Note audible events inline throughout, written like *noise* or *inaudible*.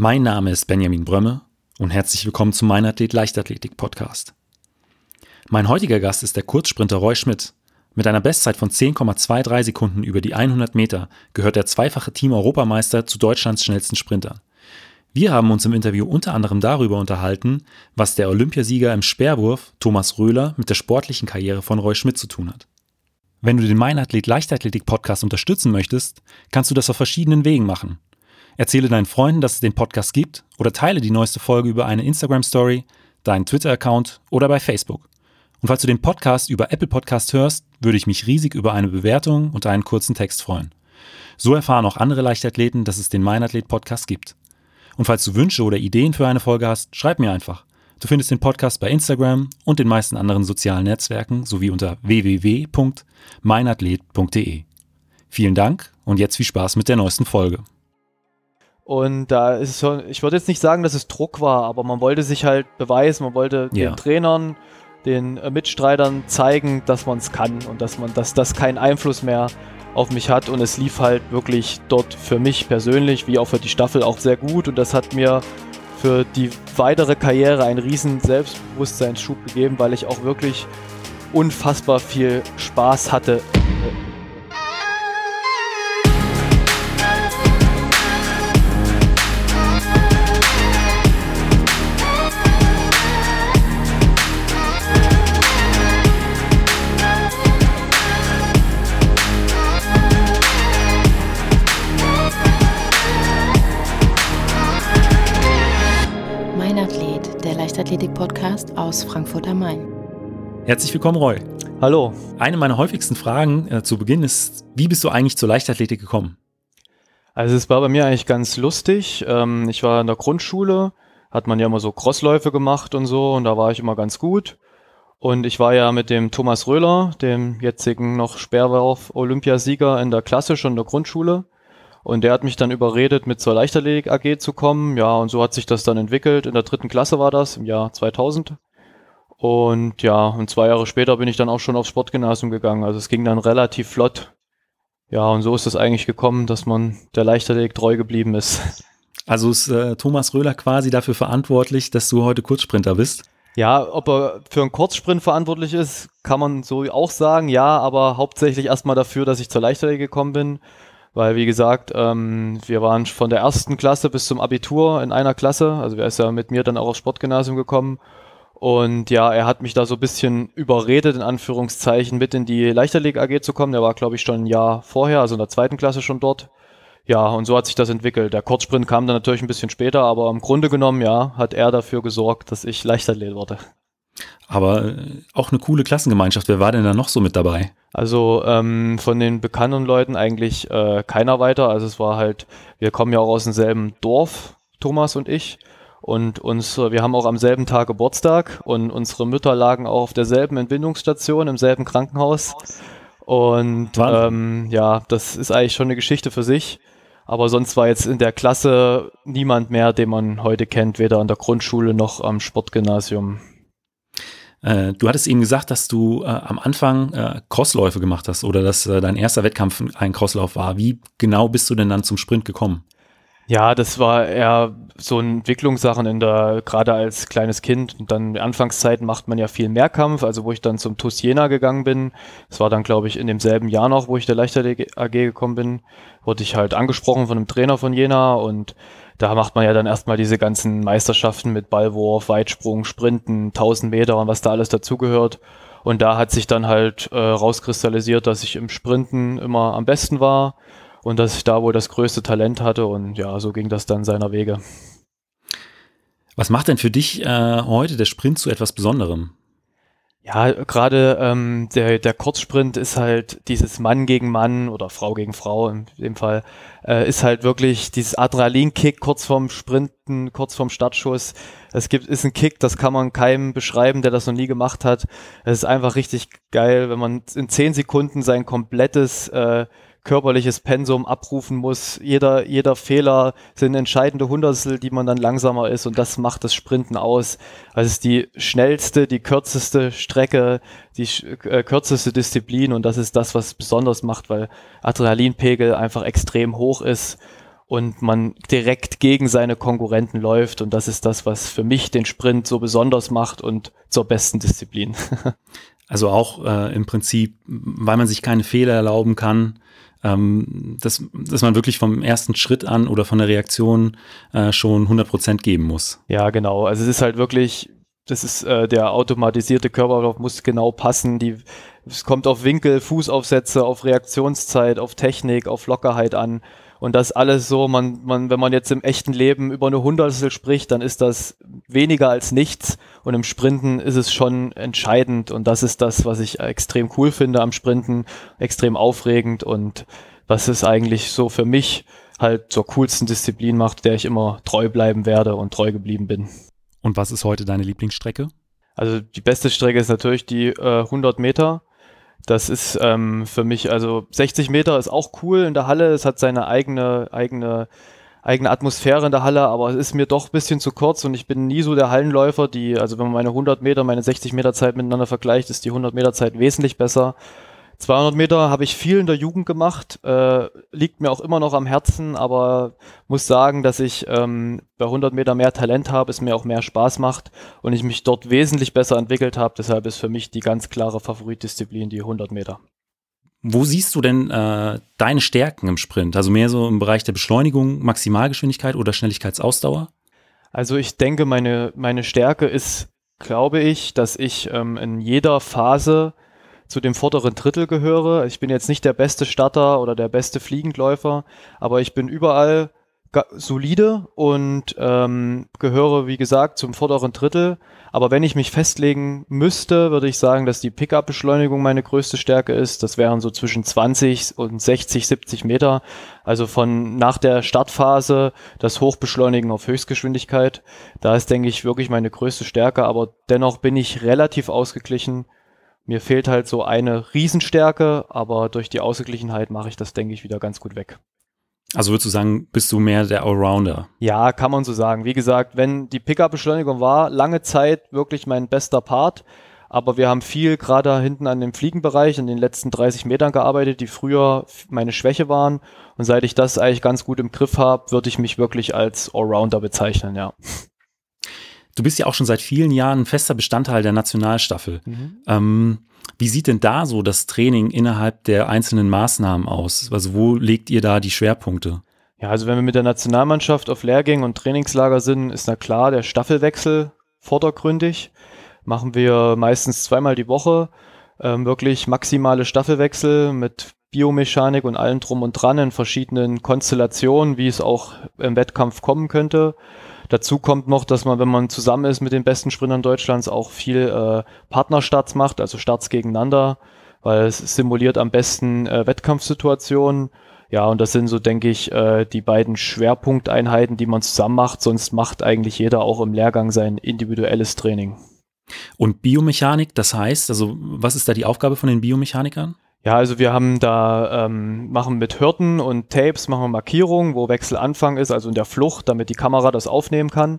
Mein Name ist Benjamin Brömme und herzlich willkommen zum Mein Athlet Leichtathletik Podcast. Mein heutiger Gast ist der Kurzsprinter Roy Schmidt. Mit einer Bestzeit von 10,23 Sekunden über die 100 Meter gehört der zweifache Team-Europameister zu Deutschlands schnellsten Sprintern. Wir haben uns im Interview unter anderem darüber unterhalten, was der Olympiasieger im Speerwurf Thomas Röhler mit der sportlichen Karriere von Roy Schmidt zu tun hat. Wenn du den Mein Athlet Leichtathletik Podcast unterstützen möchtest, kannst du das auf verschiedenen Wegen machen. Erzähle deinen Freunden, dass es den Podcast gibt oder teile die neueste Folge über eine Instagram-Story, deinen Twitter-Account oder bei Facebook. Und falls du den Podcast über Apple Podcast hörst, würde ich mich riesig über eine Bewertung und einen kurzen Text freuen. So erfahren auch andere Leichtathleten, dass es den Meinathlet Podcast gibt. Und falls du Wünsche oder Ideen für eine Folge hast, schreib mir einfach. Du findest den Podcast bei Instagram und den meisten anderen sozialen Netzwerken sowie unter www.meinathlet.de. Vielen Dank und jetzt viel Spaß mit der neuesten Folge. Und da ist es so, ich würde jetzt nicht sagen, dass es Druck war, aber man wollte sich halt beweisen, man wollte ja. den Trainern, den äh, Mitstreitern zeigen, dass man es kann und dass man, dass das keinen Einfluss mehr auf mich hat. Und es lief halt wirklich dort für mich persönlich, wie auch für die Staffel, auch sehr gut. Und das hat mir für die weitere Karriere einen riesen Selbstbewusstseinsschub gegeben, weil ich auch wirklich unfassbar viel Spaß hatte Leichtathletik-Podcast aus Frankfurt am Main. Herzlich willkommen, Roy. Hallo. Eine meiner häufigsten Fragen äh, zu Beginn ist, wie bist du eigentlich zur Leichtathletik gekommen? Also es war bei mir eigentlich ganz lustig. Ähm, ich war in der Grundschule, hat man ja immer so Crossläufe gemacht und so und da war ich immer ganz gut. Und ich war ja mit dem Thomas Röhler, dem jetzigen noch Speerwerf-Olympiasieger in der Klasse schon in der Grundschule. Und der hat mich dann überredet, mit zur Leichtathletik AG zu kommen. Ja, und so hat sich das dann entwickelt. In der dritten Klasse war das, im Jahr 2000. Und ja, und zwei Jahre später bin ich dann auch schon aufs Sportgymnasium gegangen. Also es ging dann relativ flott. Ja, und so ist es eigentlich gekommen, dass man der Leichtathletik treu geblieben ist. Also ist äh, Thomas Röhler quasi dafür verantwortlich, dass du heute Kurzsprinter bist? Ja, ob er für einen Kurzsprint verantwortlich ist, kann man so auch sagen, ja, aber hauptsächlich erstmal dafür, dass ich zur Leichtathletik gekommen bin weil wie gesagt, ähm, wir waren von der ersten Klasse bis zum Abitur in einer Klasse, also er ist ja mit mir dann auch aufs Sportgymnasium gekommen und ja, er hat mich da so ein bisschen überredet, in Anführungszeichen, mit in die Leichtathletik AG zu kommen. Der war, glaube ich, schon ein Jahr vorher, also in der zweiten Klasse schon dort. Ja, und so hat sich das entwickelt. Der Kurzsprint kam dann natürlich ein bisschen später, aber im Grunde genommen, ja, hat er dafür gesorgt, dass ich Leichtathlet wurde. Aber äh, auch eine coole Klassengemeinschaft. Wer war denn da noch so mit dabei? Also ähm, von den bekannten Leuten eigentlich äh, keiner weiter. Also es war halt, wir kommen ja auch aus demselben Dorf, Thomas und ich. Und uns, wir haben auch am selben Tag Geburtstag und unsere Mütter lagen auch auf derselben Entbindungsstation, im selben Krankenhaus. Und ähm, ja, das ist eigentlich schon eine Geschichte für sich. Aber sonst war jetzt in der Klasse niemand mehr, den man heute kennt, weder an der Grundschule noch am Sportgymnasium. Äh, du hattest eben gesagt, dass du äh, am Anfang äh, Crossläufe gemacht hast oder dass äh, dein erster Wettkampf ein Crosslauf war. Wie genau bist du denn dann zum Sprint gekommen? Ja, das war eher so Entwicklungssachen in der, gerade als kleines Kind. Und dann Anfangszeiten macht man ja viel Mehrkampf, also wo ich dann zum TUS Jena gegangen bin. Das war dann, glaube ich, in demselben Jahr noch, wo ich der Leichtathletik AG gekommen bin, wurde ich halt angesprochen von einem Trainer von Jena und da macht man ja dann erstmal diese ganzen Meisterschaften mit Ballwurf, Weitsprung, Sprinten, 1000 Meter und was da alles dazugehört. Und da hat sich dann halt äh, rauskristallisiert, dass ich im Sprinten immer am besten war und dass ich da wohl das größte Talent hatte. Und ja, so ging das dann seiner Wege. Was macht denn für dich äh, heute der Sprint zu etwas Besonderem? Ja, gerade ähm, der, der Kurzsprint ist halt dieses Mann gegen Mann oder Frau gegen Frau in dem Fall, äh, ist halt wirklich dieses Adrenalinkick kurz vorm Sprinten, kurz vorm Startschuss. Es gibt, ist ein Kick, das kann man keinem beschreiben, der das noch nie gemacht hat. Es ist einfach richtig geil, wenn man in zehn Sekunden sein komplettes äh, körperliches Pensum abrufen muss. Jeder, jeder Fehler sind entscheidende Hundertstel, die man dann langsamer ist und das macht das Sprinten aus. Also es ist die schnellste, die kürzeste Strecke, die äh, kürzeste Disziplin und das ist das, was besonders macht, weil Adrenalinpegel einfach extrem hoch ist und man direkt gegen seine Konkurrenten läuft. Und das ist das, was für mich den Sprint so besonders macht und zur besten Disziplin. *laughs* Also auch äh, im Prinzip, weil man sich keine Fehler erlauben kann, ähm, dass, dass man wirklich vom ersten Schritt an oder von der Reaktion äh, schon 100 Prozent geben muss. Ja, genau. Also es ist halt wirklich, das ist äh, der automatisierte Körperlauf muss genau passen. Die, es kommt auf Winkel, Fußaufsätze, auf Reaktionszeit, auf Technik, auf Lockerheit an. Und das alles so, man, man, wenn man jetzt im echten Leben über eine Hundertstel spricht, dann ist das weniger als nichts. Und im Sprinten ist es schon entscheidend. Und das ist das, was ich extrem cool finde am Sprinten, extrem aufregend und was es eigentlich so für mich halt zur coolsten Disziplin macht, der ich immer treu bleiben werde und treu geblieben bin. Und was ist heute deine Lieblingsstrecke? Also die beste Strecke ist natürlich die äh, 100 Meter. Das ist ähm, für mich, also 60 Meter ist auch cool in der Halle. Es hat seine eigene, eigene, eigene Atmosphäre in der Halle, aber es ist mir doch ein bisschen zu kurz und ich bin nie so der Hallenläufer, die, also wenn man meine 100 Meter, meine 60 Meter Zeit miteinander vergleicht, ist die 100 Meter Zeit wesentlich besser. 200 Meter habe ich viel in der Jugend gemacht, äh, liegt mir auch immer noch am Herzen, aber muss sagen, dass ich ähm, bei 100 Meter mehr Talent habe, es mir auch mehr Spaß macht und ich mich dort wesentlich besser entwickelt habe. Deshalb ist für mich die ganz klare Favoritdisziplin die 100 Meter. Wo siehst du denn äh, deine Stärken im Sprint? Also mehr so im Bereich der Beschleunigung, Maximalgeschwindigkeit oder Schnelligkeitsausdauer? Also ich denke, meine, meine Stärke ist, glaube ich, dass ich ähm, in jeder Phase zu dem vorderen Drittel gehöre. Ich bin jetzt nicht der beste Starter oder der beste Fliegendläufer, aber ich bin überall solide und ähm, gehöre, wie gesagt, zum vorderen Drittel. Aber wenn ich mich festlegen müsste, würde ich sagen, dass die Pickup-Beschleunigung meine größte Stärke ist. Das wären so zwischen 20 und 60, 70 Meter. Also von nach der Startphase das Hochbeschleunigen auf Höchstgeschwindigkeit. Da ist, denke ich, wirklich meine größte Stärke. Aber dennoch bin ich relativ ausgeglichen mir fehlt halt so eine Riesenstärke, aber durch die Ausgeglichenheit mache ich das, denke ich, wieder ganz gut weg. Also würdest du sagen, bist du mehr der Allrounder? Ja, kann man so sagen. Wie gesagt, wenn die Pickup-Beschleunigung war, lange Zeit wirklich mein bester Part. Aber wir haben viel gerade hinten an dem Fliegenbereich in den letzten 30 Metern gearbeitet, die früher meine Schwäche waren. Und seit ich das eigentlich ganz gut im Griff habe, würde ich mich wirklich als Allrounder bezeichnen, ja. Du bist ja auch schon seit vielen Jahren ein fester Bestandteil der Nationalstaffel. Mhm. Ähm, wie sieht denn da so das Training innerhalb der einzelnen Maßnahmen aus? Also wo legt ihr da die Schwerpunkte? Ja, also wenn wir mit der Nationalmannschaft auf Lehrgängen und Trainingslager sind, ist na klar der Staffelwechsel vordergründig. Machen wir meistens zweimal die Woche. Ähm, wirklich maximale Staffelwechsel mit Biomechanik und allem drum und dran in verschiedenen Konstellationen, wie es auch im Wettkampf kommen könnte. Dazu kommt noch, dass man, wenn man zusammen ist mit den besten Sprintern Deutschlands, auch viel äh, Partnerstarts macht, also Starts gegeneinander, weil es simuliert am besten äh, Wettkampfsituationen. Ja, und das sind so, denke ich, äh, die beiden Schwerpunkteinheiten, die man zusammen macht. Sonst macht eigentlich jeder auch im Lehrgang sein individuelles Training. Und Biomechanik, das heißt, also was ist da die Aufgabe von den Biomechanikern? Ja, also wir haben da, ähm, machen mit Hürden und Tapes, machen wir Markierungen, wo Wechselanfang ist, also in der Flucht, damit die Kamera das aufnehmen kann.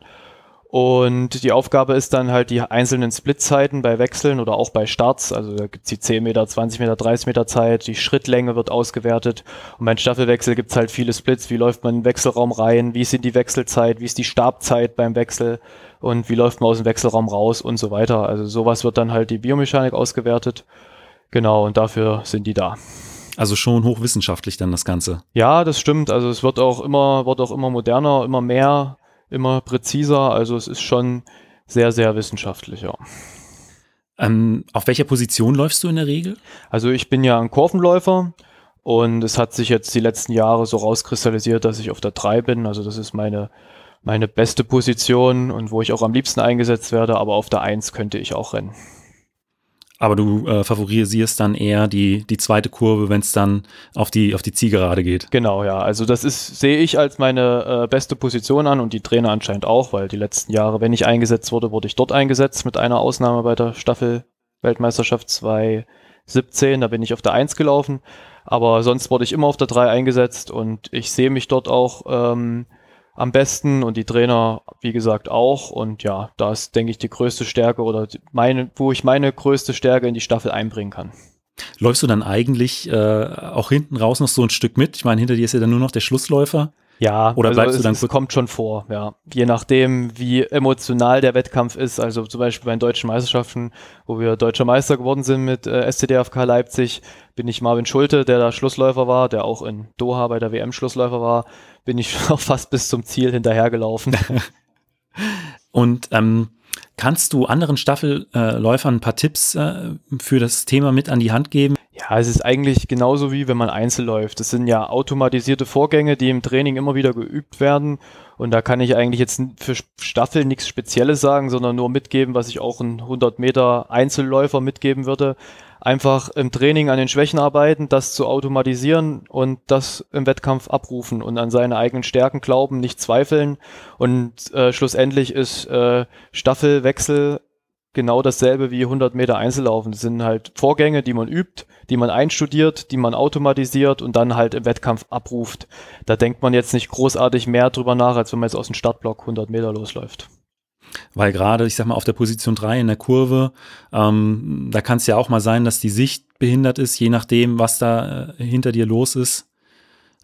Und die Aufgabe ist dann halt die einzelnen Splitzeiten bei Wechseln oder auch bei Starts. Also da gibt's die 10 Meter, 20 Meter, 30 Meter Zeit, die Schrittlänge wird ausgewertet. Und beim Staffelwechsel gibt's halt viele Splits. Wie läuft man in den Wechselraum rein? Wie ist die Wechselzeit? Wie ist die Stabzeit beim Wechsel? Und wie läuft man aus dem Wechselraum raus und so weiter. Also sowas wird dann halt die Biomechanik ausgewertet. Genau, und dafür sind die da. Also schon hochwissenschaftlich dann das Ganze. Ja, das stimmt. Also es wird auch immer, wird auch immer moderner, immer mehr, immer präziser. Also es ist schon sehr, sehr wissenschaftlich, ja. Ähm, auf welcher Position läufst du in der Regel? Also ich bin ja ein Kurvenläufer und es hat sich jetzt die letzten Jahre so rauskristallisiert, dass ich auf der 3 bin. Also das ist meine, meine beste Position und wo ich auch am liebsten eingesetzt werde, aber auf der 1 könnte ich auch rennen. Aber du äh, favorisierst dann eher die, die zweite Kurve, wenn es dann auf die, auf die Zielgerade geht. Genau, ja. Also das ist, sehe ich als meine äh, beste Position an und die Trainer anscheinend auch, weil die letzten Jahre, wenn ich eingesetzt wurde, wurde ich dort eingesetzt, mit einer Ausnahme bei der Staffel Weltmeisterschaft 2017, da bin ich auf der 1 gelaufen. Aber sonst wurde ich immer auf der 3 eingesetzt und ich sehe mich dort auch ähm, am besten und die Trainer, wie gesagt, auch. Und ja, da ist, denke ich, die größte Stärke oder meine, wo ich meine größte Stärke in die Staffel einbringen kann. Läufst du dann eigentlich äh, auch hinten raus noch so ein Stück mit? Ich meine, hinter dir ist ja dann nur noch der Schlussläufer. Ja, Oder also bleibst es, du dann es kommt schon vor, ja. Je nachdem, wie emotional der Wettkampf ist. Also zum Beispiel bei den deutschen Meisterschaften, wo wir deutscher Meister geworden sind mit äh, SCDFK Leipzig, bin ich Marvin Schulte, der da Schlussläufer war, der auch in Doha bei der WM Schlussläufer war, bin ich *laughs* auch fast bis zum Ziel hinterhergelaufen. *laughs* Und ähm, kannst du anderen Staffelläufern ein paar Tipps äh, für das Thema mit an die Hand geben? Ja, es ist eigentlich genauso wie wenn man Einzel läuft. Das sind ja automatisierte Vorgänge, die im Training immer wieder geübt werden. Und da kann ich eigentlich jetzt für Staffel nichts Spezielles sagen, sondern nur mitgeben, was ich auch ein 100 Meter Einzelläufer mitgeben würde. Einfach im Training an den Schwächen arbeiten, das zu automatisieren und das im Wettkampf abrufen und an seine eigenen Stärken glauben, nicht zweifeln. Und äh, schlussendlich ist äh, Staffelwechsel genau dasselbe wie 100 Meter Einzellaufen. Das sind halt Vorgänge, die man übt, die man einstudiert, die man automatisiert und dann halt im Wettkampf abruft. Da denkt man jetzt nicht großartig mehr drüber nach, als wenn man jetzt aus dem Startblock 100 Meter losläuft. Weil gerade, ich sag mal, auf der Position 3 in der Kurve, ähm, da kann es ja auch mal sein, dass die Sicht behindert ist, je nachdem, was da äh, hinter dir los ist.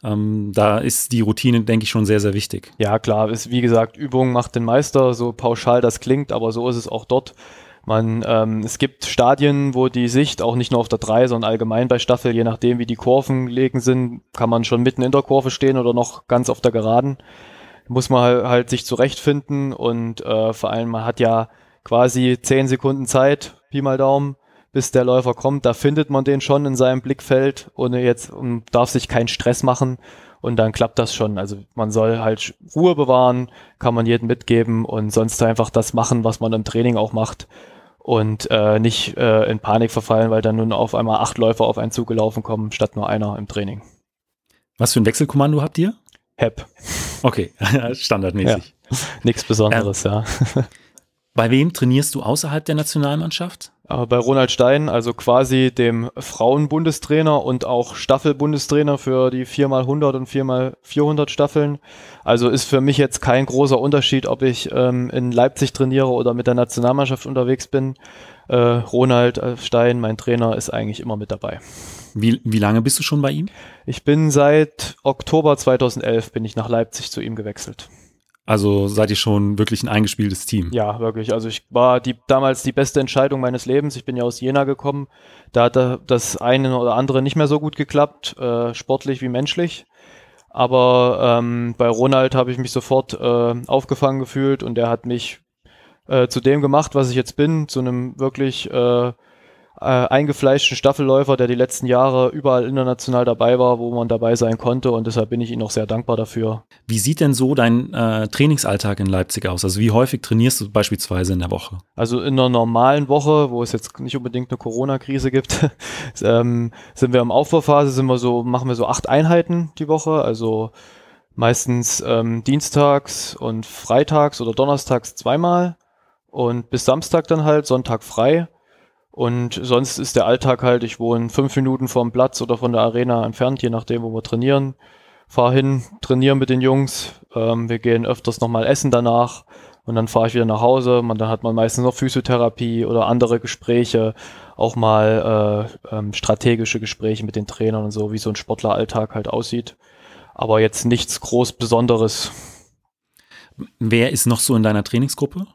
Ähm, da ist die Routine, denke ich, schon sehr, sehr wichtig. Ja, klar, ist wie gesagt, Übung macht den Meister, so pauschal das klingt, aber so ist es auch dort. Man, ähm, es gibt Stadien, wo die Sicht auch nicht nur auf der 3, sondern allgemein bei Staffel, je nachdem wie die Kurven gelegen sind, kann man schon mitten in der Kurve stehen oder noch ganz auf der Geraden. Muss man halt, sich zurechtfinden und äh, vor allem, man hat ja quasi 10 Sekunden Zeit, Pi mal Daumen, bis der Läufer kommt. Da findet man den schon in seinem Blickfeld ohne jetzt und darf sich keinen Stress machen und dann klappt das schon. Also man soll halt Ruhe bewahren, kann man jedem mitgeben und sonst einfach das machen, was man im Training auch macht und äh, nicht äh, in Panik verfallen, weil dann nun auf einmal acht Läufer auf einen zugelaufen kommen, statt nur einer im Training. Was für ein Wechselkommando habt ihr? Hep, Okay, *laughs* standardmäßig. nichts Besonderes, ja. *laughs* Bei wem trainierst du außerhalb der Nationalmannschaft? Aber bei Ronald Stein, also quasi dem Frauenbundestrainer und auch Staffelbundestrainer für die 4x100 und 4x400 Staffeln. Also ist für mich jetzt kein großer Unterschied, ob ich ähm, in Leipzig trainiere oder mit der Nationalmannschaft unterwegs bin. Äh, Ronald äh, Stein, mein Trainer, ist eigentlich immer mit dabei. Wie, wie lange bist du schon bei ihm? Ich bin seit Oktober 2011 bin ich nach Leipzig zu ihm gewechselt. Also seid ihr schon wirklich ein eingespieltes Team? Ja, wirklich. Also ich war die, damals die beste Entscheidung meines Lebens. Ich bin ja aus Jena gekommen. Da hat da das eine oder andere nicht mehr so gut geklappt, äh, sportlich wie menschlich. Aber ähm, bei Ronald habe ich mich sofort äh, aufgefangen gefühlt und er hat mich äh, zu dem gemacht, was ich jetzt bin, zu einem wirklich äh, äh, eingefleischten Staffelläufer, der die letzten Jahre überall international dabei war, wo man dabei sein konnte und deshalb bin ich ihm auch sehr dankbar dafür. Wie sieht denn so dein äh, Trainingsalltag in Leipzig aus? Also wie häufig trainierst du beispielsweise in der Woche? Also in einer normalen Woche, wo es jetzt nicht unbedingt eine Corona-Krise gibt, *laughs* ähm, sind wir im Aufbauphase, sind wir so, machen wir so acht Einheiten die Woche, also meistens ähm, dienstags und freitags oder donnerstags zweimal und bis Samstag dann halt, Sonntag frei. Und sonst ist der Alltag halt, ich wohne fünf Minuten vom Platz oder von der Arena entfernt, je nachdem, wo wir trainieren. Fahr hin, trainiere mit den Jungs. Ähm, wir gehen öfters nochmal essen danach und dann fahre ich wieder nach Hause. Man, dann hat man meistens noch Physiotherapie oder andere Gespräche, auch mal äh, ähm, strategische Gespräche mit den Trainern und so, wie so ein Sportleralltag halt aussieht. Aber jetzt nichts groß Besonderes. Wer ist noch so in deiner Trainingsgruppe?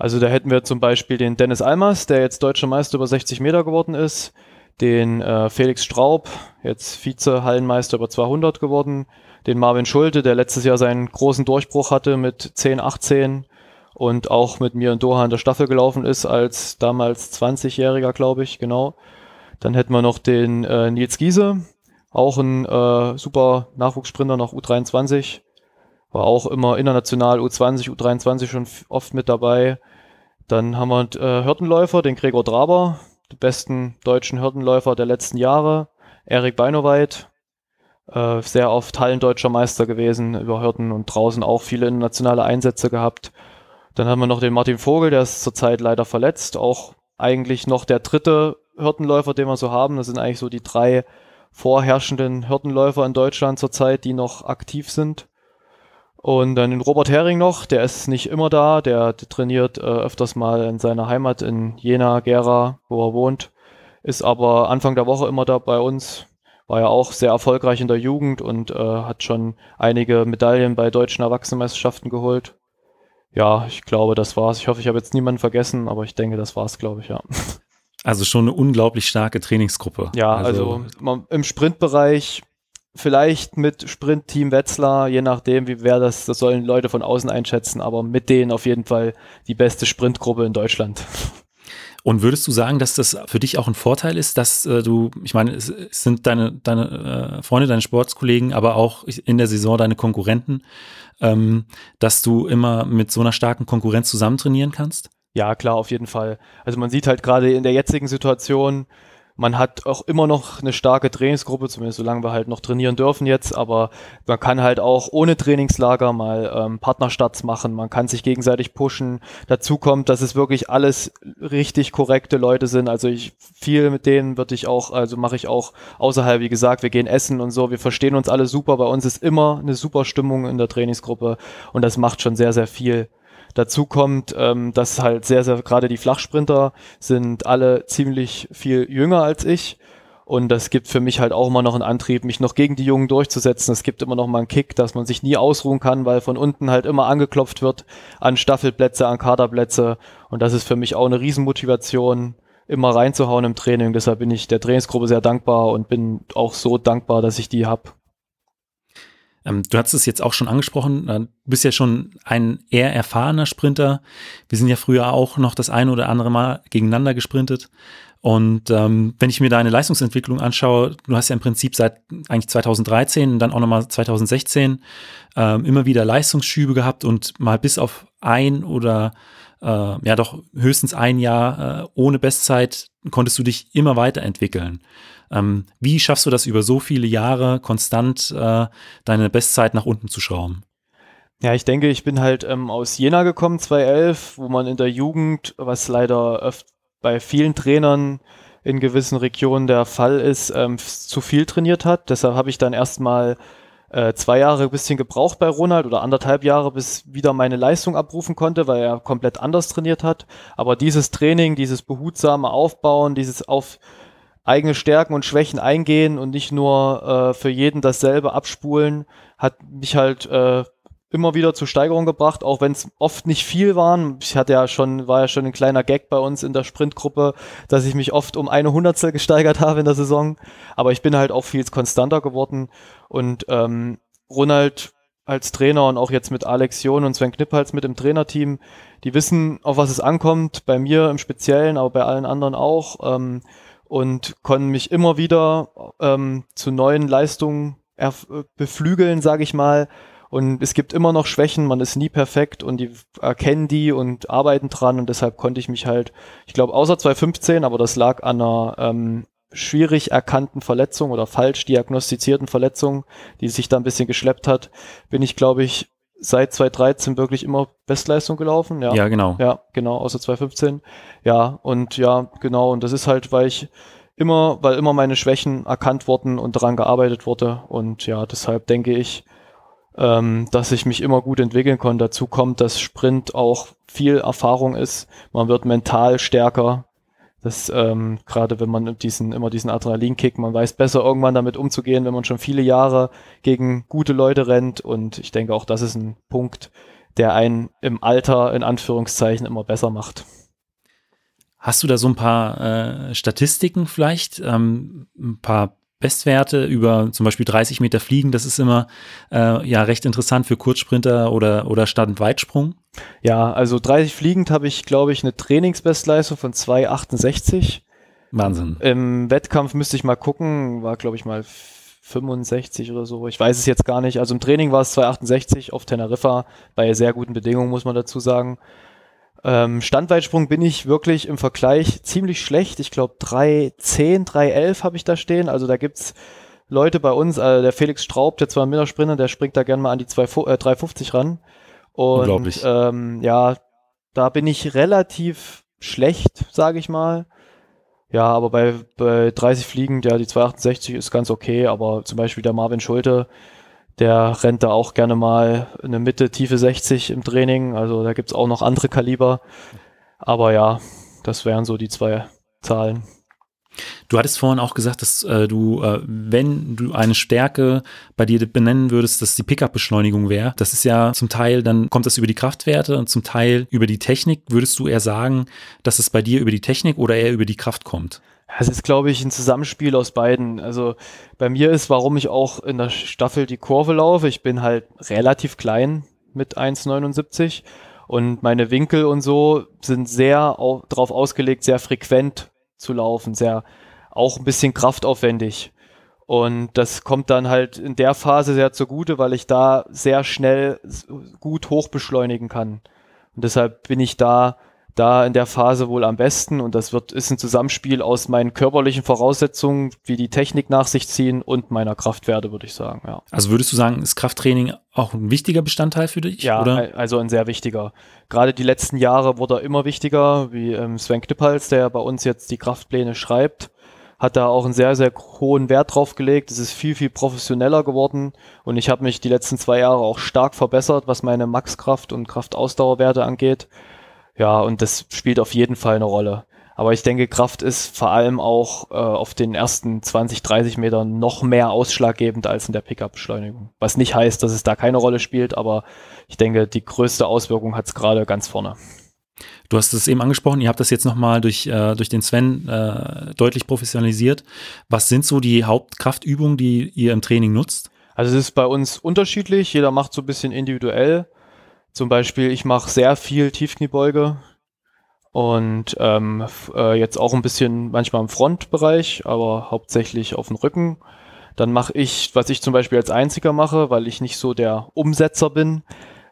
Also da hätten wir zum Beispiel den Dennis Almers, der jetzt deutscher Meister über 60 Meter geworden ist, den äh, Felix Straub, jetzt Vize-Hallenmeister über 200 geworden, den Marvin Schulte, der letztes Jahr seinen großen Durchbruch hatte mit 10, 18 und auch mit mir in Doha in der Staffel gelaufen ist als damals 20-Jähriger, glaube ich, genau. Dann hätten wir noch den äh, Nils Giese, auch ein äh, super Nachwuchssprinter nach U23, war auch immer international U20, U23 schon oft mit dabei. Dann haben wir äh, Hürdenläufer, den Gregor Draber, den besten deutschen Hürdenläufer der letzten Jahre. Erik Beinoweit, äh, sehr oft Hallendeutscher Meister gewesen über Hürden und draußen auch viele internationale Einsätze gehabt. Dann haben wir noch den Martin Vogel, der ist zurzeit leider verletzt. Auch eigentlich noch der dritte Hürdenläufer, den wir so haben. Das sind eigentlich so die drei vorherrschenden Hürdenläufer in Deutschland zurzeit, die noch aktiv sind. Und dann den Robert Hering noch, der ist nicht immer da, der, trainiert äh, öfters mal in seiner Heimat in Jena, Gera, wo er wohnt, ist aber Anfang der Woche immer da bei uns, war ja auch sehr erfolgreich in der Jugend und äh, hat schon einige Medaillen bei deutschen Erwachsenenmeisterschaften geholt. Ja, ich glaube, das war's. Ich hoffe, ich habe jetzt niemanden vergessen, aber ich denke, das war's, glaube ich, ja. Also schon eine unglaublich starke Trainingsgruppe. Ja, also, also im Sprintbereich vielleicht mit Sprint-Team Wetzlar, je nachdem, wie wer das, das sollen Leute von außen einschätzen, aber mit denen auf jeden Fall die beste Sprintgruppe in Deutschland. Und würdest du sagen, dass das für dich auch ein Vorteil ist, dass äh, du, ich meine, es, es sind deine, deine äh, Freunde, deine Sportskollegen, aber auch in der Saison deine Konkurrenten, ähm, dass du immer mit so einer starken Konkurrenz zusammen trainieren kannst? Ja, klar, auf jeden Fall. Also man sieht halt gerade in der jetzigen Situation, man hat auch immer noch eine starke Trainingsgruppe, zumindest solange wir halt noch trainieren dürfen jetzt, aber man kann halt auch ohne Trainingslager mal ähm, Partnerstarts machen, man kann sich gegenseitig pushen. Dazu kommt, dass es wirklich alles richtig korrekte Leute sind. Also ich viel mit denen würde ich auch, also mache ich auch außerhalb, wie gesagt, wir gehen essen und so, wir verstehen uns alle super. Bei uns ist immer eine super Stimmung in der Trainingsgruppe und das macht schon sehr, sehr viel Dazu kommt, ähm, dass halt sehr, sehr, gerade die Flachsprinter sind alle ziemlich viel jünger als ich. Und das gibt für mich halt auch immer noch einen Antrieb, mich noch gegen die Jungen durchzusetzen. Es gibt immer noch mal einen Kick, dass man sich nie ausruhen kann, weil von unten halt immer angeklopft wird an Staffelplätze, an Kaderplätze. Und das ist für mich auch eine Riesenmotivation, immer reinzuhauen im Training. Deshalb bin ich der Trainingsgruppe sehr dankbar und bin auch so dankbar, dass ich die habe. Ähm, du hast es jetzt auch schon angesprochen, äh, du bist ja schon ein eher erfahrener Sprinter. Wir sind ja früher auch noch das eine oder andere Mal gegeneinander gesprintet. Und ähm, wenn ich mir deine Leistungsentwicklung anschaue, du hast ja im Prinzip seit eigentlich 2013 und dann auch nochmal 2016 ähm, immer wieder Leistungsschübe gehabt und mal bis auf ein oder äh, ja doch höchstens ein Jahr äh, ohne Bestzeit konntest du dich immer weiterentwickeln. Ähm, wie schaffst du das über so viele Jahre konstant äh, deine Bestzeit nach unten zu schrauben? Ja, ich denke, ich bin halt ähm, aus Jena gekommen, 2011, wo man in der Jugend, was leider oft bei vielen Trainern in gewissen Regionen der Fall ist, ähm, zu viel trainiert hat. Deshalb habe ich dann erstmal äh, zwei Jahre ein bisschen gebraucht bei Ronald oder anderthalb Jahre, bis wieder meine Leistung abrufen konnte, weil er komplett anders trainiert hat. Aber dieses Training, dieses behutsame Aufbauen, dieses auf eigene Stärken und Schwächen eingehen und nicht nur äh, für jeden dasselbe abspulen, hat mich halt äh, immer wieder zur Steigerung gebracht, auch wenn es oft nicht viel waren. Ich hatte ja schon, war ja schon ein kleiner Gag bei uns in der Sprintgruppe, dass ich mich oft um eine Hundertstel gesteigert habe in der Saison. Aber ich bin halt auch viel konstanter geworden und ähm, Ronald als Trainer und auch jetzt mit Alex John und Sven Knippals mit im Trainerteam, die wissen, auf was es ankommt, bei mir im Speziellen, aber bei allen anderen auch. Ähm, und konnten mich immer wieder ähm, zu neuen Leistungen beflügeln, sage ich mal. Und es gibt immer noch Schwächen, man ist nie perfekt und die erkennen die und arbeiten dran und deshalb konnte ich mich halt, ich glaube, außer 2015, aber das lag an einer ähm, schwierig erkannten Verletzung oder falsch diagnostizierten Verletzung, die sich da ein bisschen geschleppt hat, bin ich, glaube ich, seit 2013 wirklich immer Bestleistung gelaufen. Ja, ja genau. Ja, genau, außer 2015. Ja, und ja, genau, und das ist halt, weil ich immer, weil immer meine Schwächen erkannt wurden und daran gearbeitet wurde. Und ja, deshalb denke ich, ähm, dass ich mich immer gut entwickeln konnte. Dazu kommt, dass Sprint auch viel Erfahrung ist. Man wird mental stärker. Das ähm, gerade wenn man diesen immer diesen Adrenalinkick, man weiß besser irgendwann damit umzugehen, wenn man schon viele Jahre gegen gute Leute rennt und ich denke auch, das ist ein Punkt, der einen im Alter in Anführungszeichen immer besser macht. Hast du da so ein paar äh, Statistiken vielleicht, ähm, ein paar Bestwerte über zum Beispiel 30 Meter Fliegen? Das ist immer äh, ja recht interessant für Kurzsprinter oder, oder Stand-Weitsprung. Ja, also 30 fliegend habe ich, glaube ich, eine Trainingsbestleistung von 2,68. Wahnsinn. Im Wettkampf müsste ich mal gucken, war, glaube ich, mal 65 oder so. Ich weiß es jetzt gar nicht. Also im Training war es 2,68 auf Teneriffa, bei sehr guten Bedingungen, muss man dazu sagen. Ähm, Standweitsprung bin ich wirklich im Vergleich ziemlich schlecht. Ich glaube 3,10, 3,11 habe ich da stehen. Also da gibt's Leute bei uns, äh, der Felix Straub, der zwar Meter Sprinter, der springt da gerne mal an die 2, äh, 3,50 ran. Und Unglaublich. Ähm, ja, da bin ich relativ schlecht, sage ich mal. Ja, aber bei, bei 30 Fliegen, ja, die 268 ist ganz okay, aber zum Beispiel der Marvin Schulte, der rennt da auch gerne mal eine Mitte, tiefe 60 im Training. Also da gibt es auch noch andere Kaliber. Aber ja, das wären so die zwei Zahlen. Du hattest vorhin auch gesagt, dass äh, du, äh, wenn du eine Stärke bei dir benennen würdest, dass die Pickup-Beschleunigung wäre. Das ist ja zum Teil, dann kommt das über die Kraftwerte und zum Teil über die Technik. Würdest du eher sagen, dass es bei dir über die Technik oder eher über die Kraft kommt? Es ist, glaube ich, ein Zusammenspiel aus beiden. Also bei mir ist, warum ich auch in der Staffel die Kurve laufe. Ich bin halt relativ klein mit 1,79 und meine Winkel und so sind sehr au darauf ausgelegt, sehr frequent zu laufen, sehr auch ein bisschen kraftaufwendig. Und das kommt dann halt in der Phase sehr zugute, weil ich da sehr schnell gut hoch beschleunigen kann. Und deshalb bin ich da da in der Phase wohl am besten und das wird ist ein Zusammenspiel aus meinen körperlichen Voraussetzungen, wie die Technik nach sich ziehen und meiner Kraftwerte, würde ich sagen. Ja. Also würdest du sagen, ist Krafttraining auch ein wichtiger Bestandteil für dich? Ja, oder? also ein sehr wichtiger. Gerade die letzten Jahre wurde er immer wichtiger, wie ähm, Sven Knippals, der bei uns jetzt die Kraftpläne schreibt hat da auch einen sehr, sehr hohen Wert drauf gelegt. Es ist viel, viel professioneller geworden und ich habe mich die letzten zwei Jahre auch stark verbessert, was meine Maxkraft und Kraftausdauerwerte angeht. Ja, und das spielt auf jeden Fall eine Rolle. Aber ich denke, Kraft ist vor allem auch äh, auf den ersten 20, 30 Metern noch mehr ausschlaggebend als in der Pickup-Beschleunigung. Was nicht heißt, dass es da keine Rolle spielt, aber ich denke, die größte Auswirkung hat es gerade ganz vorne. Du hast es eben angesprochen, ihr habt das jetzt nochmal durch, äh, durch den Sven äh, deutlich professionalisiert. Was sind so die Hauptkraftübungen, die ihr im Training nutzt? Also es ist bei uns unterschiedlich, jeder macht so ein bisschen individuell. Zum Beispiel, ich mache sehr viel Tiefkniebeuge und ähm, äh, jetzt auch ein bisschen manchmal im Frontbereich, aber hauptsächlich auf dem Rücken. Dann mache ich, was ich zum Beispiel als einziger mache, weil ich nicht so der Umsetzer bin.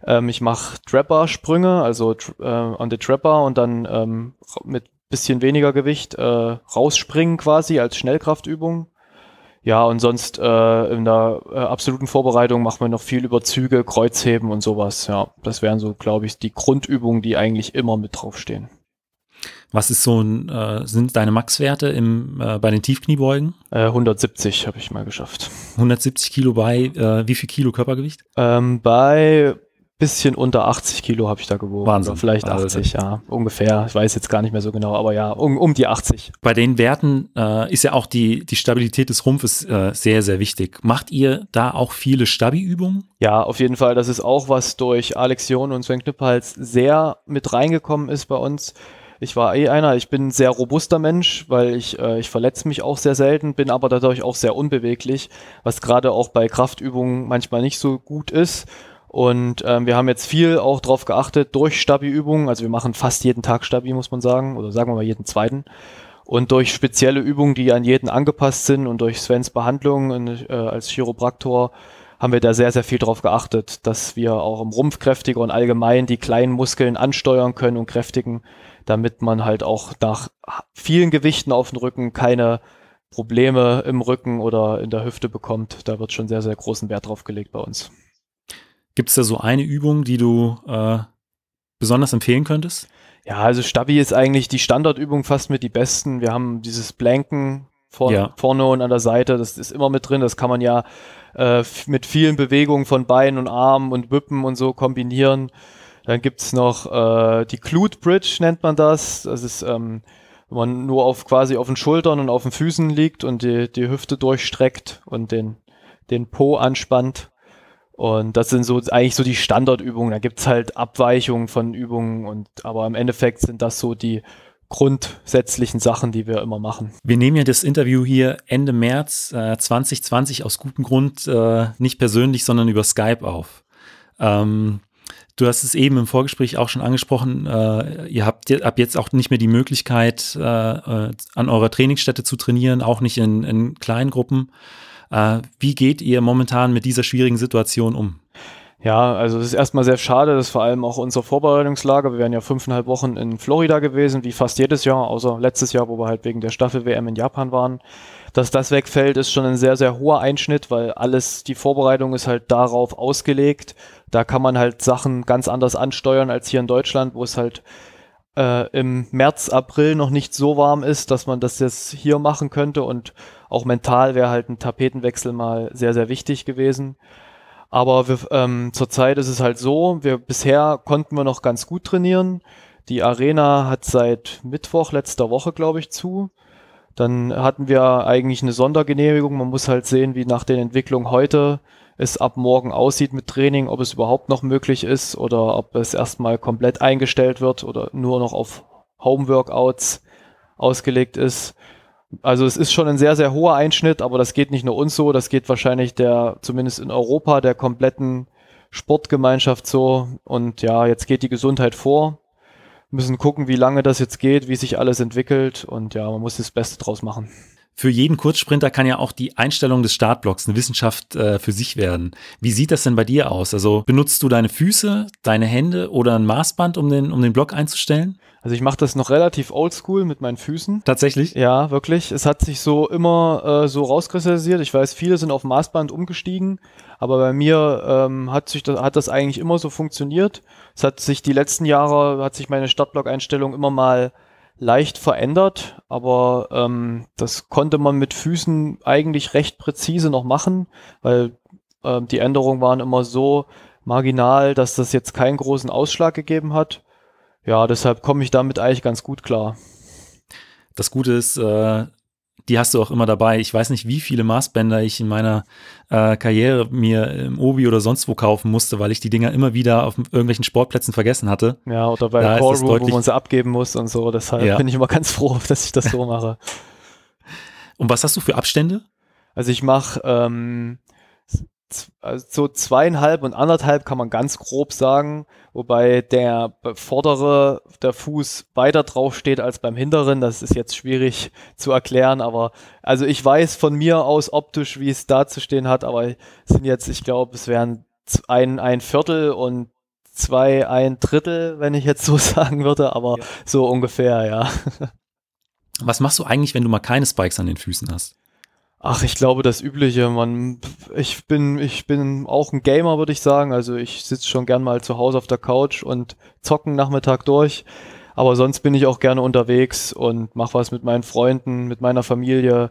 Ähm, ich mache Trapper-Sprünge, also äh, on the Trapper und dann ähm, mit bisschen weniger Gewicht äh, rausspringen quasi als Schnellkraftübung. Ja, und sonst äh, in der äh, absoluten Vorbereitung machen wir noch viel über Züge, Kreuzheben und sowas. Ja, das wären so, glaube ich, die Grundübungen, die eigentlich immer mit draufstehen. Was ist so ein, äh, sind deine Maxwerte im, äh, bei den Tiefkniebeugen? Äh, 170 habe ich mal geschafft. 170 Kilo bei äh, wie viel Kilo Körpergewicht? Ähm, bei bisschen unter 80 Kilo habe ich da gewogen. Wahnsinn. Oder vielleicht 80, also. ja, ungefähr. Ich weiß jetzt gar nicht mehr so genau, aber ja, um, um die 80. Bei den Werten äh, ist ja auch die, die Stabilität des Rumpfes äh, sehr, sehr wichtig. Macht ihr da auch viele Stabi-Übungen? Ja, auf jeden Fall. Das ist auch, was durch Alex John und Sven Knippals sehr mit reingekommen ist bei uns. Ich war eh einer, ich bin ein sehr robuster Mensch, weil ich, äh, ich verletze mich auch sehr selten, bin aber dadurch auch sehr unbeweglich, was gerade auch bei Kraftübungen manchmal nicht so gut ist. Und ähm, wir haben jetzt viel auch drauf geachtet durch Stabi-Übungen. Also wir machen fast jeden Tag Stabi, muss man sagen, oder sagen wir mal jeden zweiten. Und durch spezielle Übungen, die an jeden angepasst sind und durch Svens Behandlung äh, als Chiropraktor haben wir da sehr, sehr viel drauf geachtet, dass wir auch im Rumpf kräftiger und allgemein die kleinen Muskeln ansteuern können und kräftigen, damit man halt auch nach vielen Gewichten auf dem Rücken keine Probleme im Rücken oder in der Hüfte bekommt. Da wird schon sehr, sehr großen Wert drauf gelegt bei uns. Gibt es da so eine Übung, die du äh, besonders empfehlen könntest? Ja, also Stabi ist eigentlich die Standardübung fast mit die besten. Wir haben dieses Blanken vor, ja. vorne und an der Seite, das ist immer mit drin. Das kann man ja äh, mit vielen Bewegungen von Beinen und Armen und Wippen und so kombinieren. Dann gibt es noch äh, die Glute Bridge, nennt man das. Das ist, ähm, wenn man nur auf quasi auf den Schultern und auf den Füßen liegt und die, die Hüfte durchstreckt und den, den Po anspannt. Und das sind so eigentlich so die Standardübungen. Da gibt's halt Abweichungen von Übungen und aber im Endeffekt sind das so die grundsätzlichen Sachen, die wir immer machen. Wir nehmen ja das Interview hier Ende März äh, 2020 aus gutem Grund äh, nicht persönlich, sondern über Skype auf. Ähm, du hast es eben im Vorgespräch auch schon angesprochen. Äh, ihr habt ab jetzt auch nicht mehr die Möglichkeit, äh, äh, an eurer Trainingsstätte zu trainieren, auch nicht in, in kleinen Gruppen. Äh, wie geht ihr momentan mit dieser schwierigen Situation um? Ja, also es ist erstmal sehr schade, dass vor allem auch unser Vorbereitungslager, wir wären ja fünfeinhalb Wochen in Florida gewesen, wie fast jedes Jahr, außer letztes Jahr, wo wir halt wegen der Staffel-WM in Japan waren. Dass das wegfällt, ist schon ein sehr, sehr hoher Einschnitt, weil alles, die Vorbereitung ist halt darauf ausgelegt. Da kann man halt Sachen ganz anders ansteuern als hier in Deutschland, wo es halt äh, im März, April noch nicht so warm ist, dass man das jetzt hier machen könnte und auch mental wäre halt ein Tapetenwechsel mal sehr, sehr wichtig gewesen. Aber wir, ähm, zurzeit ist es halt so, wir bisher konnten wir noch ganz gut trainieren. Die Arena hat seit Mittwoch letzter Woche, glaube ich, zu. Dann hatten wir eigentlich eine Sondergenehmigung. Man muss halt sehen, wie nach den Entwicklungen heute es ab morgen aussieht mit Training, ob es überhaupt noch möglich ist oder ob es erstmal komplett eingestellt wird oder nur noch auf Home-Workouts ausgelegt ist. Also es ist schon ein sehr, sehr hoher Einschnitt, aber das geht nicht nur uns so, das geht wahrscheinlich der, zumindest in Europa, der kompletten Sportgemeinschaft so. Und ja, jetzt geht die Gesundheit vor. Müssen gucken, wie lange das jetzt geht, wie sich alles entwickelt. Und ja, man muss das Beste draus machen. Für jeden Kurzsprinter kann ja auch die Einstellung des Startblocks eine Wissenschaft äh, für sich werden. Wie sieht das denn bei dir aus? Also benutzt du deine Füße, deine Hände oder ein Maßband, um den, um den Block einzustellen? Also ich mache das noch relativ oldschool mit meinen Füßen. Tatsächlich? Ja, wirklich. Es hat sich so immer äh, so rauskristallisiert. Ich weiß, viele sind auf Maßband umgestiegen, aber bei mir ähm, hat sich das, hat das eigentlich immer so funktioniert. Es hat sich die letzten Jahre, hat sich meine Startblock-Einstellung immer mal leicht verändert, aber ähm, das konnte man mit Füßen eigentlich recht präzise noch machen, weil ähm, die Änderungen waren immer so marginal, dass das jetzt keinen großen Ausschlag gegeben hat ja, deshalb komme ich damit eigentlich ganz gut klar. Das Gute ist, äh, die hast du auch immer dabei. Ich weiß nicht, wie viele Maßbänder ich in meiner äh, Karriere mir im Obi oder sonst wo kaufen musste, weil ich die Dinger immer wieder auf irgendwelchen Sportplätzen vergessen hatte. Ja, oder bei da Callroom, wo man sie abgeben muss und so. Deshalb ja. bin ich immer ganz froh, *laughs* dass ich das so mache. Und was hast du für Abstände? Also ich mache ähm, also so zweieinhalb und anderthalb kann man ganz grob sagen, wobei der vordere, der Fuß weiter drauf steht als beim hinteren. Das ist jetzt schwierig zu erklären, aber also ich weiß von mir aus optisch, wie es da zu stehen hat, aber es sind jetzt, ich glaube, es wären ein, ein Viertel und zwei, ein Drittel, wenn ich jetzt so *laughs* sagen würde, aber ja. so ungefähr, ja. Was machst du eigentlich, wenn du mal keine Spikes an den Füßen hast? Ach, ich glaube das Übliche. Man, ich bin, ich bin auch ein Gamer, würde ich sagen. Also ich sitze schon gern mal zu Hause auf der Couch und zocken Nachmittag durch. Aber sonst bin ich auch gerne unterwegs und mache was mit meinen Freunden, mit meiner Familie.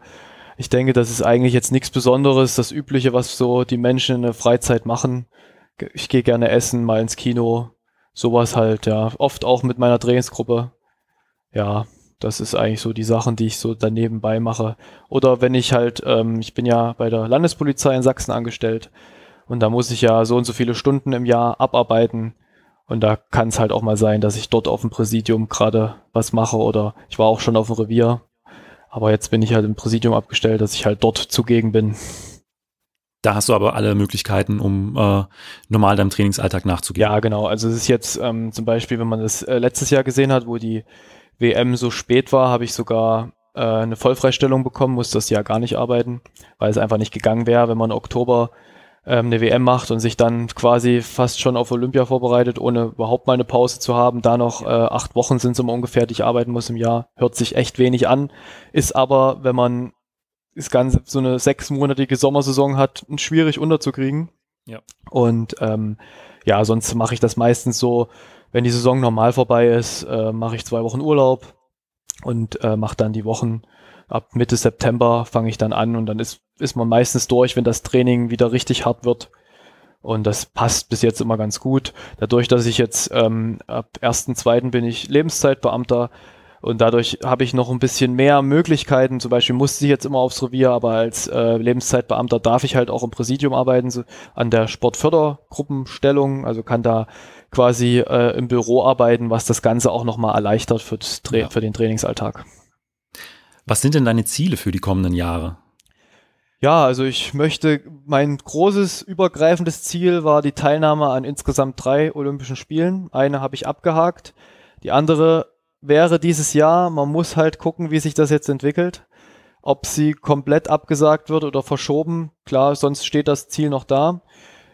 Ich denke, das ist eigentlich jetzt nichts Besonderes. Das Übliche, was so die Menschen in der Freizeit machen. Ich gehe gerne essen, mal ins Kino. Sowas halt, ja. Oft auch mit meiner Trainingsgruppe. Ja, das ist eigentlich so die Sachen, die ich so daneben mache. Oder wenn ich halt, ähm, ich bin ja bei der Landespolizei in Sachsen angestellt und da muss ich ja so und so viele Stunden im Jahr abarbeiten. Und da kann es halt auch mal sein, dass ich dort auf dem Präsidium gerade was mache oder ich war auch schon auf dem Revier. Aber jetzt bin ich halt im Präsidium abgestellt, dass ich halt dort zugegen bin. Da hast du aber alle Möglichkeiten, um äh, normal deinem Trainingsalltag nachzugehen. Ja, genau. Also es ist jetzt ähm, zum Beispiel, wenn man das äh, letztes Jahr gesehen hat, wo die WM so spät war, habe ich sogar äh, eine Vollfreistellung bekommen, muss das Jahr gar nicht arbeiten, weil es einfach nicht gegangen wäre, wenn man Oktober ähm, eine WM macht und sich dann quasi fast schon auf Olympia vorbereitet, ohne überhaupt mal eine Pause zu haben. Da noch äh, acht Wochen sind es immer ungefähr, die ich arbeiten muss im Jahr. Hört sich echt wenig an, ist aber, wenn man das ganze, so eine sechsmonatige Sommersaison hat, schwierig unterzukriegen. Ja. Und ähm, ja, sonst mache ich das meistens so, wenn die Saison normal vorbei ist, äh, mache ich zwei Wochen Urlaub und äh, mache dann die Wochen. Ab Mitte September fange ich dann an und dann ist, ist man meistens durch, wenn das Training wieder richtig hart wird. Und das passt bis jetzt immer ganz gut. Dadurch, dass ich jetzt ähm, ab 1.2. bin ich Lebenszeitbeamter, und dadurch habe ich noch ein bisschen mehr Möglichkeiten. Zum Beispiel musste ich jetzt immer aufs Revier, aber als äh, Lebenszeitbeamter darf ich halt auch im Präsidium arbeiten, so an der Sportfördergruppenstellung. Also kann da quasi äh, im Büro arbeiten, was das Ganze auch nochmal erleichtert für, ja. für den Trainingsalltag. Was sind denn deine Ziele für die kommenden Jahre? Ja, also ich möchte, mein großes übergreifendes Ziel war die Teilnahme an insgesamt drei Olympischen Spielen. Eine habe ich abgehakt. Die andere wäre dieses Jahr. Man muss halt gucken, wie sich das jetzt entwickelt. Ob sie komplett abgesagt wird oder verschoben. Klar, sonst steht das Ziel noch da.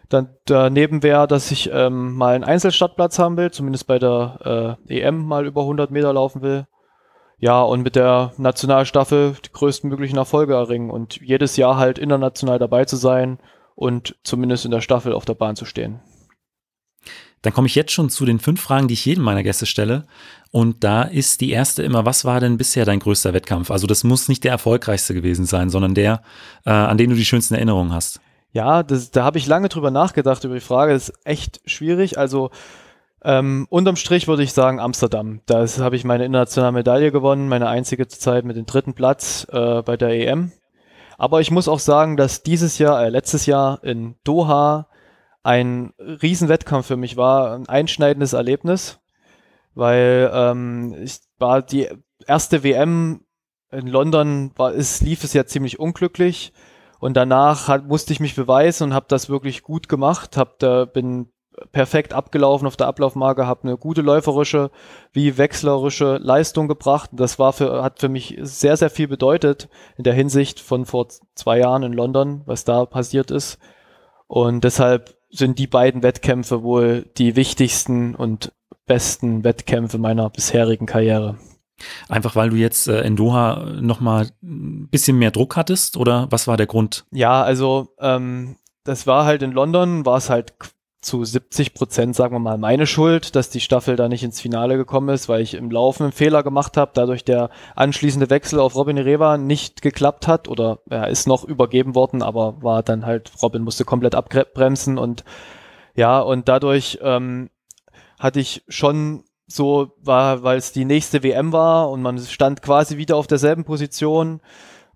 Dann daneben wäre, dass ich ähm, mal einen Einzelstartplatz haben will, zumindest bei der äh, EM mal über 100 Meter laufen will. Ja, und mit der Nationalstaffel die größten möglichen Erfolge erringen und jedes Jahr halt international dabei zu sein und zumindest in der Staffel auf der Bahn zu stehen. Dann komme ich jetzt schon zu den fünf Fragen, die ich jedem meiner Gäste stelle. Und da ist die erste immer, was war denn bisher dein größter Wettkampf? Also das muss nicht der erfolgreichste gewesen sein, sondern der, äh, an den du die schönsten Erinnerungen hast. Ja, das, da habe ich lange drüber nachgedacht über die Frage. Das ist echt schwierig. Also Ähm, unterm Strich würde ich sagen Amsterdam. Da habe ich meine internationale Medaille gewonnen, meine einzige Zeit mit dem dritten Platz äh, bei der EM. Aber ich muss auch sagen, dass dieses Jahr, äh, letztes Jahr in Doha ein Riesenwettkampf für mich war, ein einschneidendes Erlebnis, weil ähm, ich war die erste WM in London, war, es lief es ja ziemlich unglücklich und danach hat, musste ich mich beweisen und habe das wirklich gut gemacht, hab da bin perfekt abgelaufen auf der Ablaufmarke, habe eine gute läuferische wie wechslerische Leistung gebracht. Das war für, hat für mich sehr, sehr viel bedeutet in der Hinsicht von vor zwei Jahren in London, was da passiert ist. Und deshalb sind die beiden Wettkämpfe wohl die wichtigsten und besten Wettkämpfe meiner bisherigen Karriere. Einfach weil du jetzt äh, in Doha nochmal ein bisschen mehr Druck hattest oder was war der Grund? Ja, also ähm, das war halt in London, war es halt zu 70 Prozent, sagen wir mal, meine Schuld, dass die Staffel da nicht ins Finale gekommen ist, weil ich im Laufen einen Fehler gemacht habe, dadurch der anschließende Wechsel auf Robin Reva nicht geklappt hat oder er ist noch übergeben worden, aber war dann halt, Robin musste komplett abbremsen und ja, und dadurch ähm, hatte ich schon so, war, weil es die nächste WM war und man stand quasi wieder auf derselben Position.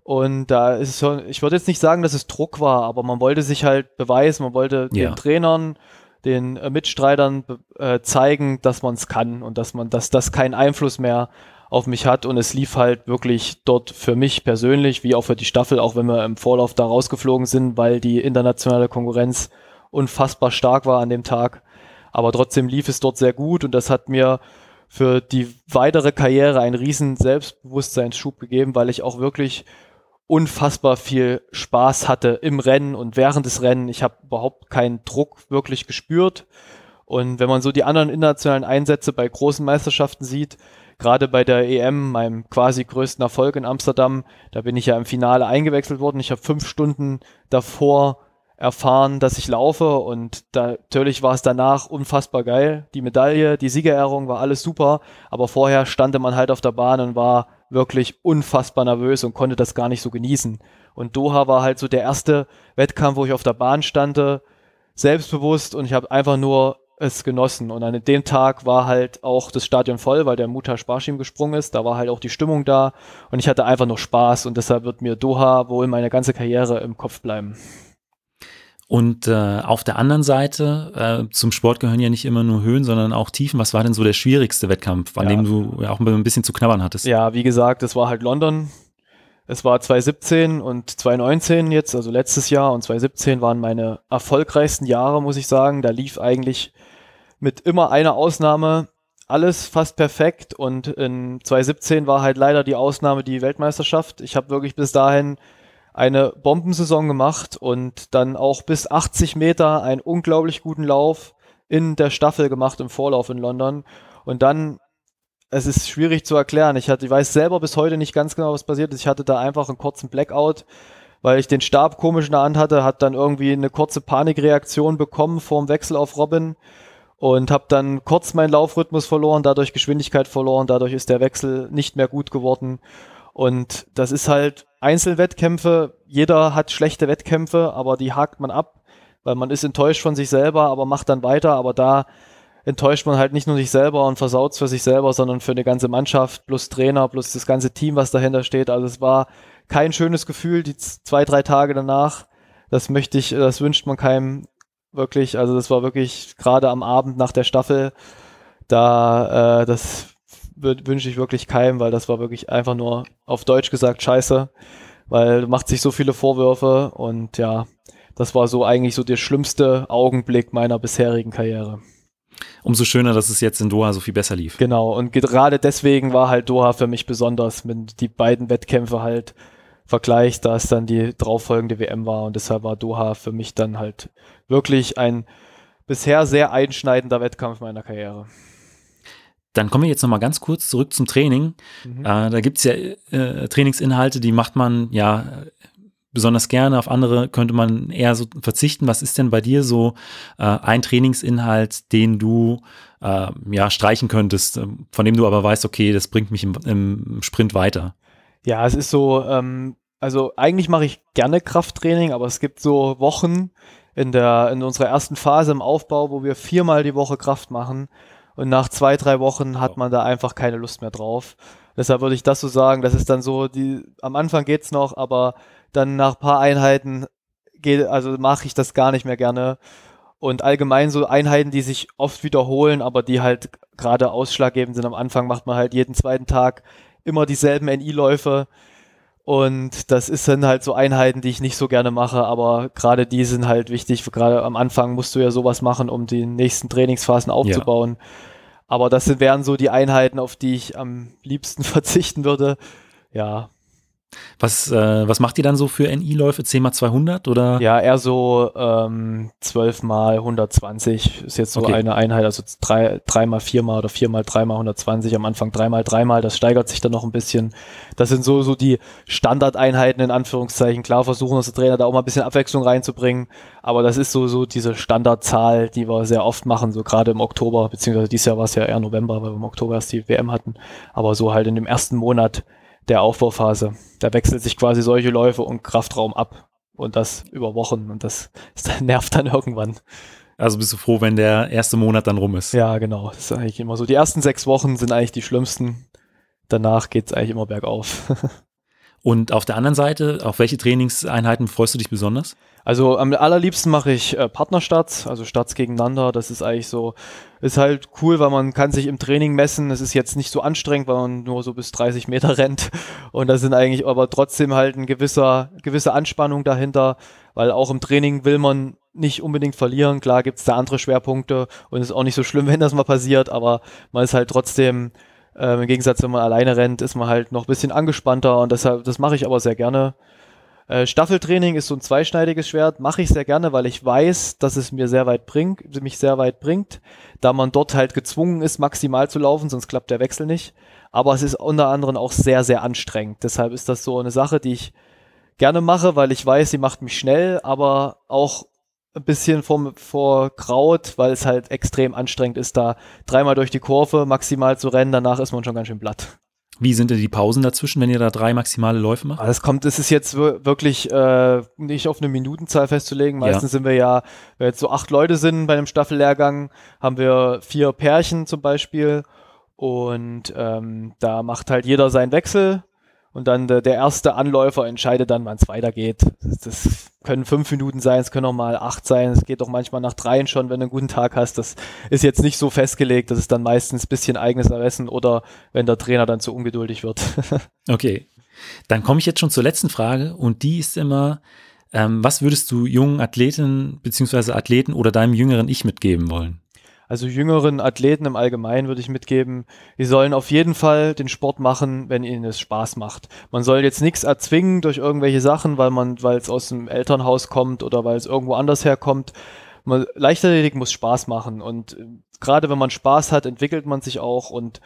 Und da ist es schon, ich würde jetzt nicht sagen, dass es Druck war, aber man wollte sich halt beweisen, man wollte ja. den Trainern den äh, Mitstreitern äh, zeigen, dass man es kann und dass man, dass das keinen Einfluss mehr auf mich hat und es lief halt wirklich dort für mich persönlich, wie auch für die Staffel, auch wenn wir im Vorlauf da rausgeflogen sind, weil die internationale Konkurrenz unfassbar stark war an dem Tag. Aber trotzdem lief es dort sehr gut und das hat mir für die weitere Karriere einen riesen Selbstbewusstseinsschub gegeben, weil ich auch wirklich unfassbar viel Spaß hatte im Rennen und während des Rennen. Ich habe überhaupt keinen Druck wirklich gespürt. Und wenn man so die anderen internationalen Einsätze bei großen Meisterschaften sieht, gerade bei der EM, meinem quasi größten Erfolg in Amsterdam, da bin ich ja im Finale eingewechselt worden. Ich habe fünf Stunden davor erfahren, dass ich laufe und da, natürlich war es danach unfassbar geil. Die Medaille, die Siegerehrung war alles super, aber vorher stand man halt auf der Bahn und war wirklich unfassbar nervös und konnte das gar nicht so genießen. Und Doha war halt so der erste Wettkampf, wo ich auf der Bahn stande, selbstbewusst und ich habe einfach nur es genossen. Und an dem Tag war halt auch das Stadion voll, weil der Muta Sparschim gesprungen ist. Da war halt auch die Stimmung da und ich hatte einfach nur Spaß und deshalb wird mir Doha wohl meine ganze Karriere im Kopf bleiben. Und äh, auf der anderen Seite, äh, zum Sport gehören ja nicht immer nur Höhen, sondern auch Tiefen. Was war denn so der schwierigste Wettkampf, an ja. dem du ja auch ein bisschen zu knabbern hattest? Ja, wie gesagt, es war halt London. Es war 2017 und 2019 jetzt, also letztes Jahr und 2017 waren meine erfolgreichsten Jahre, muss ich sagen. Da lief eigentlich mit immer einer Ausnahme alles fast perfekt und in 2017 war halt leider die Ausnahme die Weltmeisterschaft. Ich habe wirklich bis dahin eine Bombensaison gemacht und dann auch bis 80 Meter einen unglaublich guten Lauf in der Staffel gemacht im Vorlauf in London. Und dann, es ist schwierig zu erklären. Ich, hatte, ich weiß selber bis heute nicht ganz genau, was passiert ist. Ich hatte da einfach einen kurzen Blackout, weil ich den Stab komisch in der Hand hatte, hat dann irgendwie eine kurze Panikreaktion bekommen vor dem Wechsel auf Robin und habe dann kurz meinen Laufrhythmus verloren, dadurch Geschwindigkeit verloren, dadurch ist der Wechsel nicht mehr gut geworden. Und das ist halt Einzelwettkämpfe. Jeder hat schlechte Wettkämpfe, aber die hakt man ab, weil man ist enttäuscht von sich selber, aber macht dann weiter. Aber da enttäuscht man halt nicht nur sich selber und versaut es für sich selber, sondern für eine ganze Mannschaft plus Trainer plus das ganze Team, was dahinter steht. Also es war kein schönes Gefühl, die zwei, drei Tage danach. Das möchte ich, das wünscht man keinem wirklich. Also das war wirklich gerade am Abend nach der Staffel, da äh, das wünsche ich wirklich keinem, weil das war wirklich einfach nur auf Deutsch gesagt scheiße, weil macht sich so viele Vorwürfe und ja, das war so eigentlich so der schlimmste Augenblick meiner bisherigen Karriere. Umso schöner, dass es jetzt in Doha so viel besser lief. Genau, und gerade deswegen war halt Doha für mich besonders, wenn die beiden Wettkämpfe halt vergleicht, da es dann die darauffolgende WM war und deshalb war Doha für mich dann halt wirklich ein bisher sehr einschneidender Wettkampf meiner Karriere. Dann kommen wir jetzt nochmal ganz kurz zurück zum Training. Mhm. Äh, da gibt es ja äh, Trainingsinhalte, die macht man ja besonders gerne, auf andere könnte man eher so verzichten. Was ist denn bei dir so äh, ein Trainingsinhalt, den du äh, ja streichen könntest, äh, von dem du aber weißt, okay, das bringt mich im, im Sprint weiter? Ja, es ist so, ähm, also eigentlich mache ich gerne Krafttraining, aber es gibt so Wochen in der in unserer ersten Phase im Aufbau, wo wir viermal die Woche Kraft machen und nach zwei, drei Wochen hat man da einfach keine Lust mehr drauf. Deshalb würde ich das so sagen, das ist dann so, die, am Anfang geht's noch, aber dann nach ein paar Einheiten geht, also mache ich das gar nicht mehr gerne. Und allgemein so Einheiten, die sich oft wiederholen, aber die halt gerade ausschlaggebend sind. Am Anfang macht man halt jeden zweiten Tag immer dieselben NI-Läufe. Und das ist dann halt so Einheiten, die ich nicht so gerne mache, aber gerade die sind halt wichtig. Gerade am Anfang musst du ja sowas machen, um die nächsten Trainingsphasen aufzubauen. Ja. Aber das wären so die Einheiten, auf die ich am liebsten *laughs* verzichten würde. Ja, was, äh, was macht ihr dann so für NI-Läufe? 10 mal 200 oder? Ja, eher so ähm, 12 mal 120 ist jetzt so okay. eine Einheit, also 3, 3 mal 4 mal oder 4 mal 3 mal 120, am Anfang 3 mal 3 mal, das steigert sich dann noch ein bisschen. Das sind so, so die Standardeinheiten in Anführungszeichen. Klar versuchen unsere Trainer da auch mal ein bisschen Abwechslung reinzubringen, aber das ist so, so diese Standardzahl, die wir sehr oft machen, so gerade im Oktober, beziehungsweise dieses Jahr war es ja eher November, weil wir im Oktober erst die WM hatten, aber so halt in dem ersten Monat der Aufbauphase. Da wechselt sich quasi solche Läufe und Kraftraum ab und das über Wochen und das, *laughs* das nervt dann irgendwann. Also bist du froh, wenn der erste Monat dann rum ist? Ja, genau. Das ist eigentlich immer so. Die ersten sechs Wochen sind eigentlich die schlimmsten. Danach geht es eigentlich immer bergauf. *laughs* und auf der anderen Seite, auf welche Trainingseinheiten freust du dich besonders? Also am allerliebsten mache ich äh, Partnerstarts, also Starts gegeneinander. Das ist eigentlich so, ist halt cool, weil man kann sich im Training messen. Es ist jetzt nicht so anstrengend, weil man nur so bis 30 Meter *laughs* rennt. Und da sind eigentlich aber trotzdem halt ein gewisser, gewisse Anspannung dahinter, weil auch im Training will man nicht unbedingt verlieren. Klar gibt es da andere Schwerpunkte und es ist auch nicht so schlimm, *laughs* wenn das mal passiert, aber man ist halt trotzdem, äh, im Gegensatz, wenn man alleine rennt, ist man halt noch ein bisschen angespannter und deshalb, das mache ich aber sehr gerne. Äh, Staffeltraining ist so ein zweischneidiges Schwert, mache ich sehr gerne, weil ich weiß, dass es mir sehr weit bringt, mich sehr weit bringt, da man dort halt gezwungen ist, maximal zu laufen, sonst klappt der Wechsel nicht. Aber es ist unter anderem auch sehr, sehr anstrengend. Deshalb ist das so eine Sache, die ich gerne mache, weil ich weiß, sie macht mich schnell, aber auch ein bisschen vor, vor Kraut, weil es halt extrem anstrengend ist, da dreimal durch die Kurve maximal zu rennen. Danach ist man schon ganz schön platt. Wie sind denn die Pausen dazwischen, wenn ihr da drei maximale Läufe macht? Es kommt, es ist jetzt wirklich äh, nicht auf eine Minutenzahl festzulegen. Meistens ja. sind wir ja, wenn jetzt so acht Leute sind bei einem Staffellehrgang, haben wir vier Pärchen zum Beispiel. Und ähm, da macht halt jeder seinen Wechsel und dann der, der erste Anläufer entscheidet dann, wann es weitergeht. Das, das, können fünf Minuten sein, es können auch mal acht sein, es geht auch manchmal nach dreien schon, wenn du einen guten Tag hast. Das ist jetzt nicht so festgelegt, das ist dann meistens ein bisschen eigenes Ermessen oder wenn der Trainer dann zu ungeduldig wird. *laughs* okay, dann komme ich jetzt schon zur letzten Frage und die ist immer, ähm, was würdest du jungen Athletinnen bzw. Athleten oder deinem jüngeren Ich mitgeben wollen? Also jüngeren Athleten im Allgemeinen würde ich mitgeben, die sollen auf jeden Fall den Sport machen, wenn ihnen es Spaß macht. Man soll jetzt nichts erzwingen durch irgendwelche Sachen, weil man, weil es aus dem Elternhaus kommt oder weil es irgendwo anders herkommt. Man, Leichtathletik muss Spaß machen und äh, gerade wenn man Spaß hat, entwickelt man sich auch und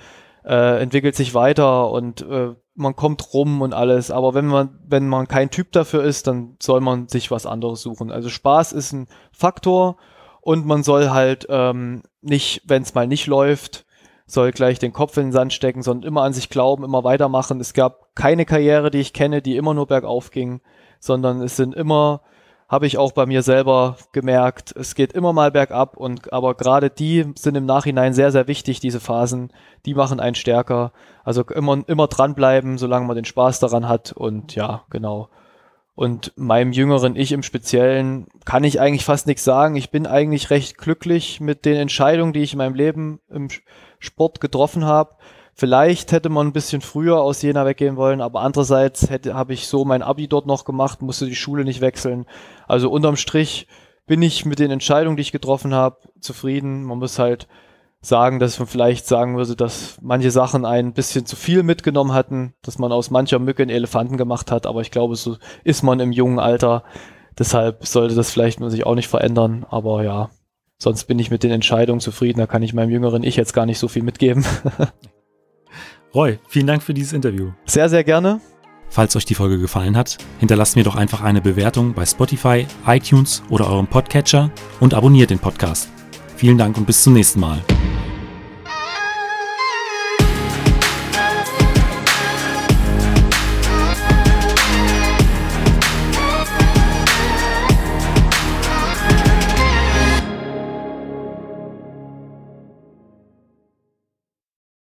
äh, entwickelt sich weiter und äh, man kommt rum und alles. Aber wenn man, wenn man kein Typ dafür ist, dann soll man sich was anderes suchen. Also Spaß ist ein Faktor und man soll halt ähm, nicht, wenn es mal nicht läuft, soll gleich den Kopf in den Sand stecken, sondern immer an sich glauben, immer weitermachen. Es gab keine Karriere, die ich kenne, die immer nur bergauf ging, sondern es sind immer, habe ich auch bei mir selber gemerkt, es geht immer mal bergab und aber gerade die sind im Nachhinein sehr, sehr wichtig, diese Phasen, die machen einen stärker. Also immer, immer dranbleiben, solange man den Spaß daran hat und ja, genau. Und meinem jüngeren Ich im Speziellen kann ich eigentlich fast nichts sagen. Ich bin eigentlich recht glücklich mit den Entscheidungen, die ich in meinem Leben im Sport getroffen habe. Vielleicht hätte man ein bisschen früher aus Jena weggehen wollen, aber andererseits hätte habe ich so mein Abi dort noch gemacht, musste die Schule nicht wechseln. Also unterm Strich bin ich mit den Entscheidungen, die ich getroffen habe, zufrieden. Man muss halt sagen, dass man vielleicht sagen würde, dass manche Sachen ein bisschen zu viel mitgenommen hatten, dass man aus mancher Mücke einen Elefanten gemacht hat, aber ich glaube, so ist man im jungen Alter. Deshalb sollte das vielleicht sich auch nicht verändern, aber ja, sonst bin ich mit den Entscheidungen zufrieden, da kann ich meinem jüngeren Ich jetzt gar nicht so viel mitgeben. *laughs* Roy, vielen Dank für dieses Interview. Sehr, sehr gerne. Falls euch die Folge gefallen hat, hinterlasst mir doch einfach eine Bewertung bei Spotify, iTunes oder eurem Podcatcher und abonniert den Podcast. Vielen Dank und bis zum nächsten Mal.